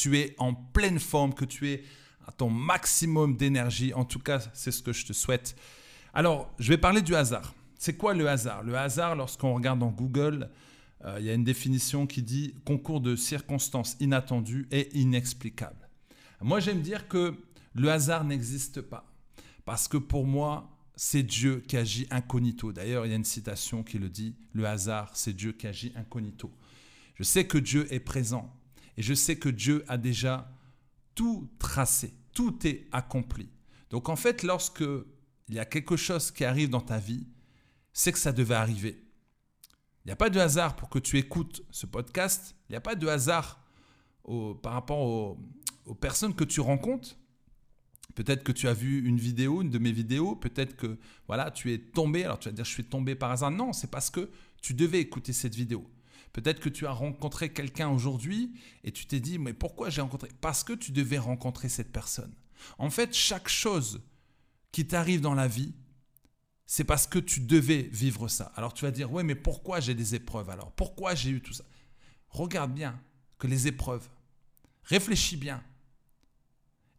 tu es en pleine forme, que tu es à ton maximum d'énergie. En tout cas, c'est ce que je te souhaite. Alors, je vais parler du hasard. C'est quoi le hasard? Le hasard, lorsqu'on regarde dans Google, euh, il y a une définition qui dit concours de circonstances inattendues et inexplicables. Moi, j'aime dire que le hasard n'existe pas. Parce que pour moi, c'est Dieu qui agit incognito. D'ailleurs, il y a une citation qui le dit, le hasard, c'est Dieu qui agit incognito. Je sais que Dieu est présent et je sais que Dieu a déjà tout tracé, tout est accompli. Donc en fait, lorsque il y a quelque chose qui arrive dans ta vie, c'est que ça devait arriver. Il n'y a pas de hasard pour que tu écoutes ce podcast. Il n'y a pas de hasard par rapport aux, personnes que tu rencontres. Peut-être que tu as vu une vidéo, une de mes vidéos. Peut-être que voilà, tu es tombé. Alors tu vas dire, je suis tombé par hasard. Non, c'est parce que tu devais écouter cette vidéo. Peut-être que tu as rencontré quelqu'un aujourd'hui et tu t'es dit, mais pourquoi j'ai rencontré? Parce que tu devais rencontrer cette personne. En fait, chaque chose qui t'arrive dans la vie, c'est parce que tu devais vivre ça. Alors tu vas dire, oui, mais pourquoi j'ai des épreuves alors? Pourquoi j'ai eu tout ça? Regarde bien que les épreuves, réfléchis bien.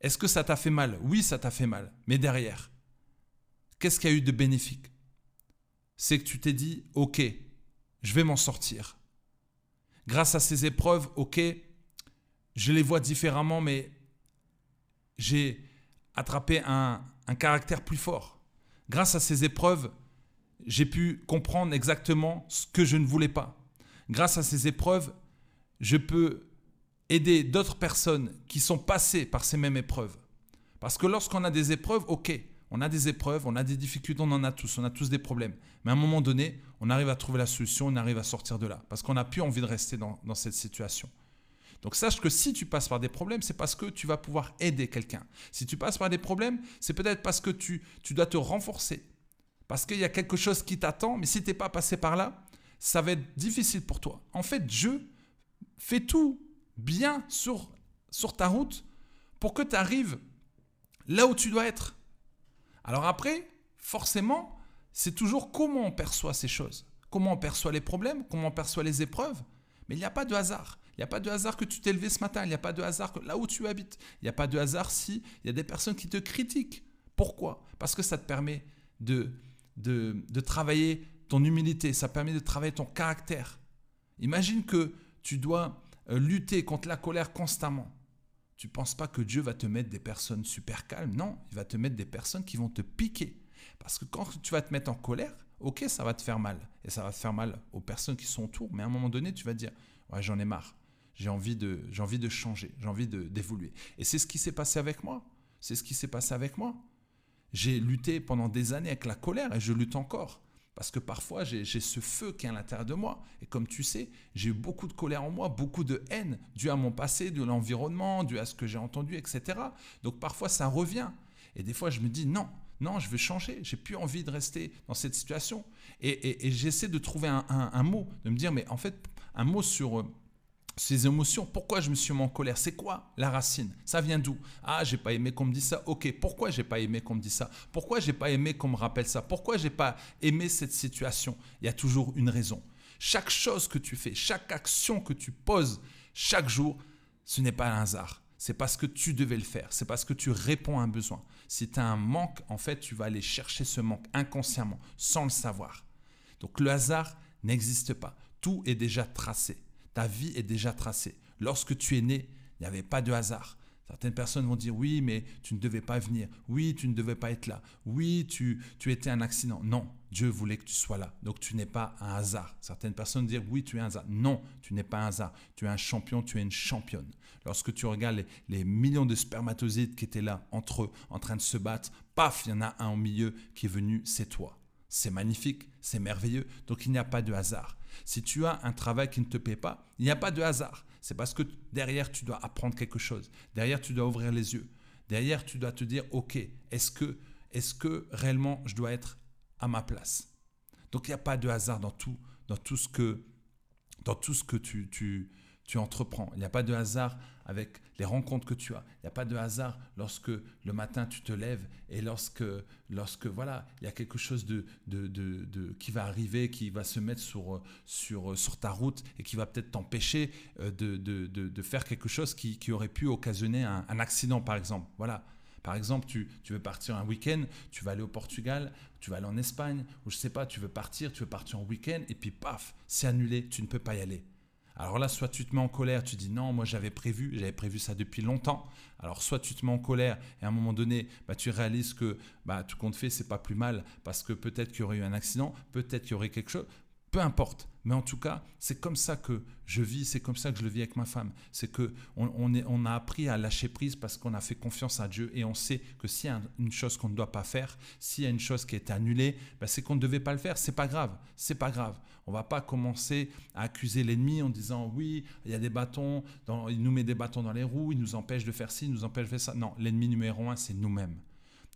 Est-ce que ça t'a fait mal? Oui, ça t'a fait mal. Mais derrière, qu'est-ce qu'il y a eu de bénéfique? C'est que tu t'es dit, ok, je vais m'en sortir. Grâce à ces épreuves, ok, je les vois différemment, mais j'ai attrapé un, caractère plus fort grâce à ces épreuves, j'ai pu comprendre exactement ce que je ne voulais pas. Grâce à ces épreuves, je peux aider d'autres personnes qui sont passées par ces mêmes épreuves. Parce que lorsqu'on a des épreuves, ok, on a des épreuves, on a des difficultés, on en a tous, on a tous des problèmes. Mais à un moment donné, on arrive à trouver la solution, on arrive à sortir de là. Parce qu'on n'a plus envie de rester dans, cette situation. Donc sache que si tu passes par des problèmes, c'est parce que tu vas pouvoir aider quelqu'un. Si tu passes par des problèmes, c'est peut-être parce que tu, tu dois te renforcer. Parce qu'il y a quelque chose qui t'attend, mais si tu n'es pas passé par là, ça va être difficile pour toi. En fait, Dieu fait tout bien sur, sur ta route pour que tu arrives là où tu dois être. Alors après, forcément, c'est toujours comment on perçoit ces choses. Comment on perçoit les problèmes, comment on perçoit les épreuves. Mais il n'y a pas de hasard. Il n'y a pas de hasard que tu t'es levé ce matin. Il n'y a pas de hasard que là où tu habites. Il n'y a pas de hasard si il y a des personnes qui te critiquent. Pourquoi? Parce que ça te permet de, de, de travailler ton humilité. Ça permet de travailler ton caractère. Imagine que tu dois euh, lutter contre la colère constamment. Tu penses pas que Dieu va te mettre des personnes super calmes? Non, il va te mettre des personnes qui vont te piquer. Parce que quand tu vas te mettre en colère, ok, ça va te faire mal. Et ça va te faire mal aux personnes qui sont autour. Mais à un moment donné, tu vas dire, ouais, j'en ai marre. J'ai envie de, j'ai envie de changer, j'ai envie d'évoluer. Et c'est ce qui s'est passé avec moi. C'est ce qui s'est passé avec moi. J'ai lutté pendant des années avec la colère et je lutte encore. Parce que parfois, j'ai, ce feu qui est à l'intérieur de moi. Et comme tu sais, j'ai eu beaucoup de colère en moi, beaucoup de haine, dû à mon passé, de l'environnement, dû à ce que j'ai entendu, etc. Donc parfois, ça revient. Et des fois, je me dis, non, non, je veux changer. J'ai plus envie de rester dans cette situation. Et, j'essaie de trouver un, un, mot, de me dire, mais en fait, un mot sur ces émotions, pourquoi je me suis mis en colère? C'est quoi la racine? Ça vient d'où? Ah, j'ai pas aimé qu'on me dise ça. Ok, pourquoi j'ai pas aimé qu'on me dise ça? Pourquoi j'ai pas aimé qu'on me rappelle ça? Pourquoi j'ai pas aimé cette situation? Il y a toujours une raison. Chaque chose que tu fais, chaque action que tu poses chaque jour, ce n'est pas un hasard. C'est parce que tu devais le faire. C'est parce que tu réponds à un besoin. Si tu as un manque, en fait, tu vas aller chercher ce manque inconsciemment, sans le savoir. Donc le hasard n'existe pas. Tout est déjà tracé. Ta vie est déjà tracée. Lorsque tu es né, il n'y avait pas de hasard. Certaines personnes vont dire oui, mais tu ne devais pas venir. Oui, tu ne devais pas être là. Oui, tu, tu étais un accident. Non, Dieu voulait que tu sois là. Donc tu n'es pas un hasard. Certaines personnes disent oui, tu es un hasard. Non, tu n'es pas un hasard. Tu es un champion, tu es une championne. Lorsque tu regardes les, les millions de spermatozoïdes qui étaient là entre eux, en train de se battre, paf, il y en a un au milieu qui est venu, c'est toi. C'est magnifique, c'est merveilleux. Donc il n'y a pas de hasard. Si tu as un travail qui ne te paie pas, il n'y a pas de hasard. C'est parce que derrière, tu dois apprendre quelque chose. Derrière, tu dois ouvrir les yeux. Derrière, tu dois te dire, OK, est-ce que, est que réellement je dois être à ma place? Donc, il n'y a pas de hasard dans tout, dans tout ce que, dans tout ce que tu, entreprends. Il n'y a pas de hasard avec les rencontres que tu as. Il n'y a pas de hasard lorsque le matin tu te lèves et lorsque, lorsque voilà, il y a quelque chose de, de, qui va arriver, qui va se mettre sur, ta route et qui va peut-être t'empêcher euh, de, faire quelque chose qui, aurait pu occasionner un, accident, par exemple. Voilà. Par exemple, tu, veux partir un week-end, tu vas aller au Portugal, tu vas aller en Espagne, ou je sais pas, tu veux partir, tu veux partir en week-end, et puis paf, c'est annulé, tu ne peux pas y aller. Alors là, soit tu te mets en colère, tu dis non, moi j'avais prévu, j'avais prévu ça depuis longtemps. Alors soit tu te mets en colère et à un moment donné, bah, tu réalises que bah, tout compte fait, c'est pas plus mal parce que peut-être qu'il y aurait eu un accident, peut-être qu'il y aurait quelque chose peu importe. Mais en tout cas, c'est comme ça que je vis, c'est comme ça que je le vis avec ma femme. C'est que on, a appris à lâcher prise parce qu'on a fait confiance à Dieu et on sait que s'il y a une chose qu'on ne doit pas faire, s'il y a une chose qui est annulée, ben c'est qu'on ne devait pas le faire. C'est pas grave, c'est pas grave. On va pas commencer à accuser l'ennemi en disant oui, il y a des bâtons, il nous met des bâtons dans les roues, il nous empêche de faire ci, il nous empêche de faire ça. Non, l'ennemi numéro un, c'est nous-mêmes.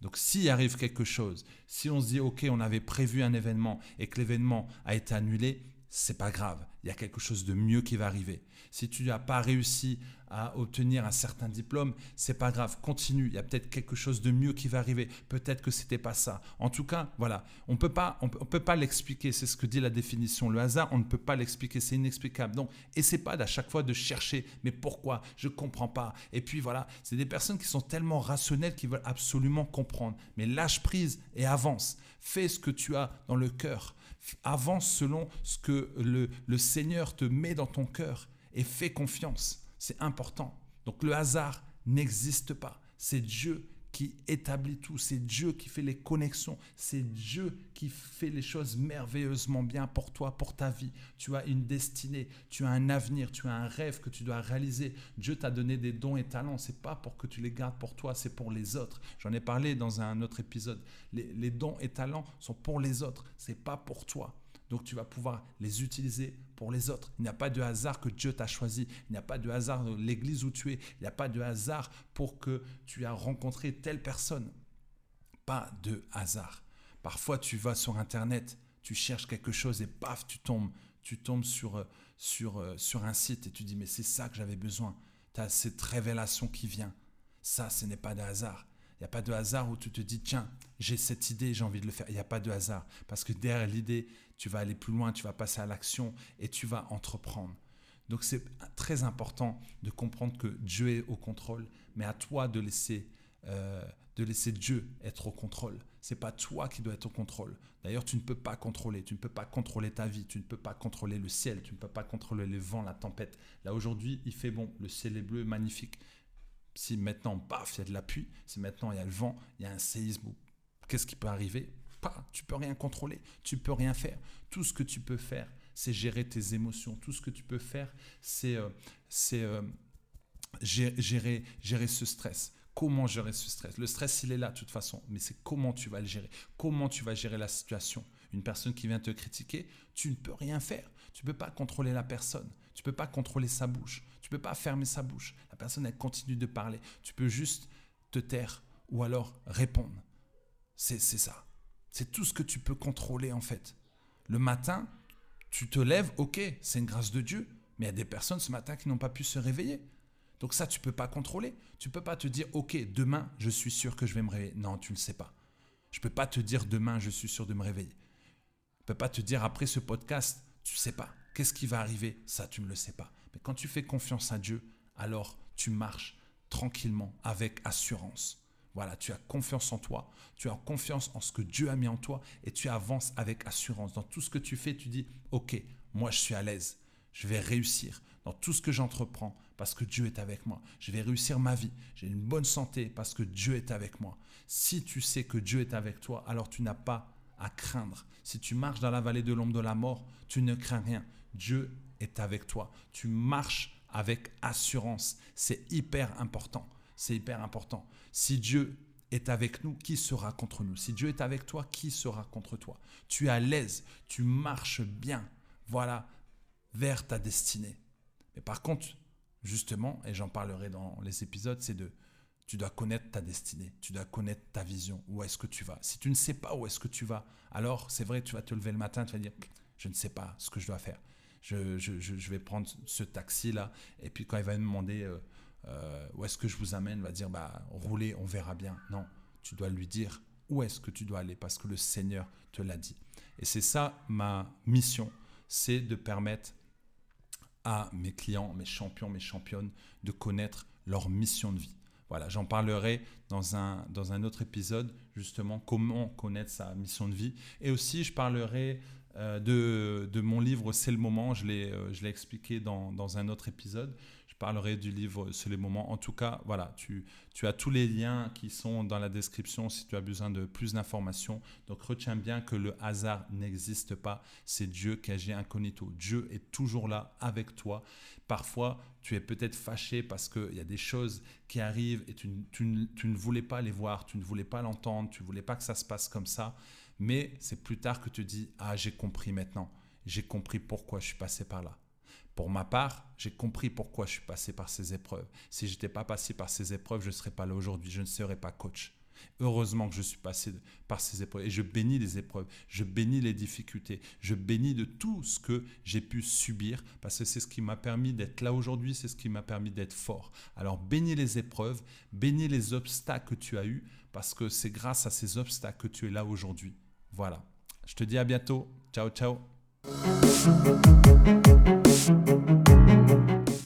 Donc s'il arrive quelque chose, si on se dit ok, on avait prévu un événement et que l'événement a été annulé, c'est pas grave. Il y a quelque chose de mieux qui va arriver. Si tu n'as pas réussi à obtenir un certain diplôme, c'est pas grave, continue, il y a peut-être quelque chose de mieux qui va arriver, peut-être que c'était pas ça. En tout cas, voilà, on peut pas on, peut pas l'expliquer, c'est ce que dit la définition le hasard, on ne peut pas l'expliquer, c'est inexplicable. Donc, c'est pas d'à chaque fois de chercher mais pourquoi? Je comprends pas. Et puis voilà, c'est des personnes qui sont tellement rationnelles qui veulent absolument comprendre. Mais lâche prise et avance. Fais ce que tu as dans le cœur. Avance selon ce que le, Seigneur te met dans ton cœur et fais confiance. C'est important. Donc le hasard n'existe pas. C'est Dieu qui établit tout. C'est Dieu qui fait les connexions. C'est Dieu qui fait les choses merveilleusement bien pour toi, pour ta vie. Tu as une destinée, tu as un avenir, tu as un rêve que tu dois réaliser. Dieu t'a donné des dons et talents. C'est pas pour que tu les gardes pour toi, c'est pour les autres. J'en ai parlé dans un autre épisode. Les, les dons et talents sont pour les autres. C'est pas pour toi. Donc tu vas pouvoir les utiliser pour les autres. Il n'y a pas de hasard que Dieu t'a choisi. Il n'y a pas de hasard l'église où tu es. Il n'y a pas de hasard pour que tu as rencontré telle personne. Pas de hasard. Parfois tu vas sur Internet, tu cherches quelque chose et paf, tu tombes, tu tombes sur, euh, sur, euh, sur un site et tu dis mais c'est ça que j'avais besoin. Tu as cette révélation qui vient. Ça, ce n'est pas de hasard. Il n'y a pas de hasard où tu te dis, tiens, j'ai cette idée, j'ai envie de le faire. Il n'y a pas de hasard. Parce que derrière l'idée, tu vas aller plus loin, tu vas passer à l'action et tu vas entreprendre. Donc c'est très important de comprendre que Dieu est au contrôle, mais à toi de laisser, euh, de laisser Dieu être au contrôle. C'est pas toi qui dois être au contrôle. D'ailleurs, tu ne peux pas contrôler. Tu ne peux pas contrôler ta vie. Tu ne peux pas contrôler le ciel. Tu ne peux pas contrôler les vents, la tempête. Là aujourd'hui, il fait bon. Le ciel est bleu, magnifique. Si maintenant, paf, il y a de la pluie, si maintenant il y a le vent, il y a un séisme, qu'est-ce qui peut arriver Pas, tu peux rien contrôler, tu peux rien faire. Tout ce que tu peux faire, c'est gérer tes émotions. Tout ce que tu peux faire, c'est euh, euh, gérer, gérer ce stress. Comment gérer ce stress? Le stress, il est là de toute façon, mais c'est comment tu vas le gérer. Comment tu vas gérer la situation? Une personne qui vient te critiquer, tu ne peux rien faire. Tu ne peux pas contrôler la personne. Tu ne peux pas contrôler sa bouche. Tu ne peux pas fermer sa bouche. La personne, elle continue de parler. Tu peux juste te taire ou alors répondre. C'est ça. C'est tout ce que tu peux contrôler en fait. Le matin, tu te lèves, ok, c'est une grâce de Dieu, mais il y a des personnes ce matin qui n'ont pas pu se réveiller. Donc ça, tu peux pas contrôler. Tu peux pas te dire, ok, demain, je suis sûr que je vais me réveiller. Non, tu ne le sais pas. Je peux pas te dire demain, je suis sûr de me réveiller. Je peux pas te dire après ce podcast, tu sais pas. Qu'est-ce qui va arriver? Ça, tu ne le sais pas. Mais quand tu fais confiance à Dieu, alors tu marches tranquillement, avec assurance. Voilà, tu as confiance en toi, tu as confiance en ce que Dieu a mis en toi et tu avances avec assurance. Dans tout ce que tu fais, tu dis, OK, moi je suis à l'aise, je vais réussir dans tout ce que j'entreprends parce que Dieu est avec moi. Je vais réussir ma vie, j'ai une bonne santé parce que Dieu est avec moi. Si tu sais que Dieu est avec toi, alors tu n'as pas à craindre. Si tu marches dans la vallée de l'ombre de la mort, tu ne crains rien. Dieu est avec toi. Tu marches avec assurance. C'est hyper important. C'est hyper important. Si Dieu est avec nous, qui sera contre nous? Si Dieu est avec toi, qui sera contre toi? Tu es à l'aise, tu marches bien, voilà, vers ta destinée. Mais par contre, justement, et j'en parlerai dans les épisodes, c'est de, tu dois connaître ta destinée, tu dois connaître ta vision, où est-ce que tu vas. Si tu ne sais pas où est-ce que tu vas, alors c'est vrai, tu vas te lever le matin, tu vas dire, je ne sais pas ce que je dois faire je, vais prendre ce taxi-là. Et puis quand il va me demander euh, euh, où est-ce que je vous amène, va dire, bah, roulez, on verra bien. Non, tu dois lui dire où est-ce que tu dois aller? Parce que le Seigneur te l'a dit. Et c'est ça ma mission, c'est de permettre à mes clients, mes champions, mes championnes de connaître leur mission de vie. Voilà, j'en parlerai dans un, dans un autre épisode, justement, comment connaître sa mission de vie. Et aussi, je parlerai de, de, mon livre C'est le moment, je l'ai euh, expliqué dans, dans, un autre épisode. Je parlerai du livre C'est le moment. En tout cas, voilà, tu, tu as tous les liens qui sont dans la description si tu as besoin de plus d'informations. Donc retiens bien que le hasard n'existe pas. C'est Dieu qui agit incognito. Dieu est toujours là avec toi. Parfois, tu es peut-être fâché parce qu'il y a des choses qui arrivent et tu, tu, tu ne voulais pas les voir, tu ne voulais pas l'entendre, tu ne voulais pas que ça se passe comme ça. Mais c'est plus tard que tu dis, ah j'ai compris maintenant. J'ai compris pourquoi je suis passé par là. Pour ma part, j'ai compris pourquoi je suis passé par ces épreuves. Si je n'étais pas passé par ces épreuves, je ne serais pas là aujourd'hui, je ne serais pas coach. Heureusement que je suis passé par ces épreuves et je bénis les épreuves, je bénis les difficultés, je bénis de tout ce que j'ai pu subir parce que c'est ce qui m'a permis d'être là aujourd'hui, c'est ce qui m'a permis d'être fort. Alors bénis les épreuves, bénis les obstacles que tu as eus parce que c'est grâce à ces obstacles que tu es là aujourd'hui. Voilà. Je te dis à bientôt. Ciao, ciao.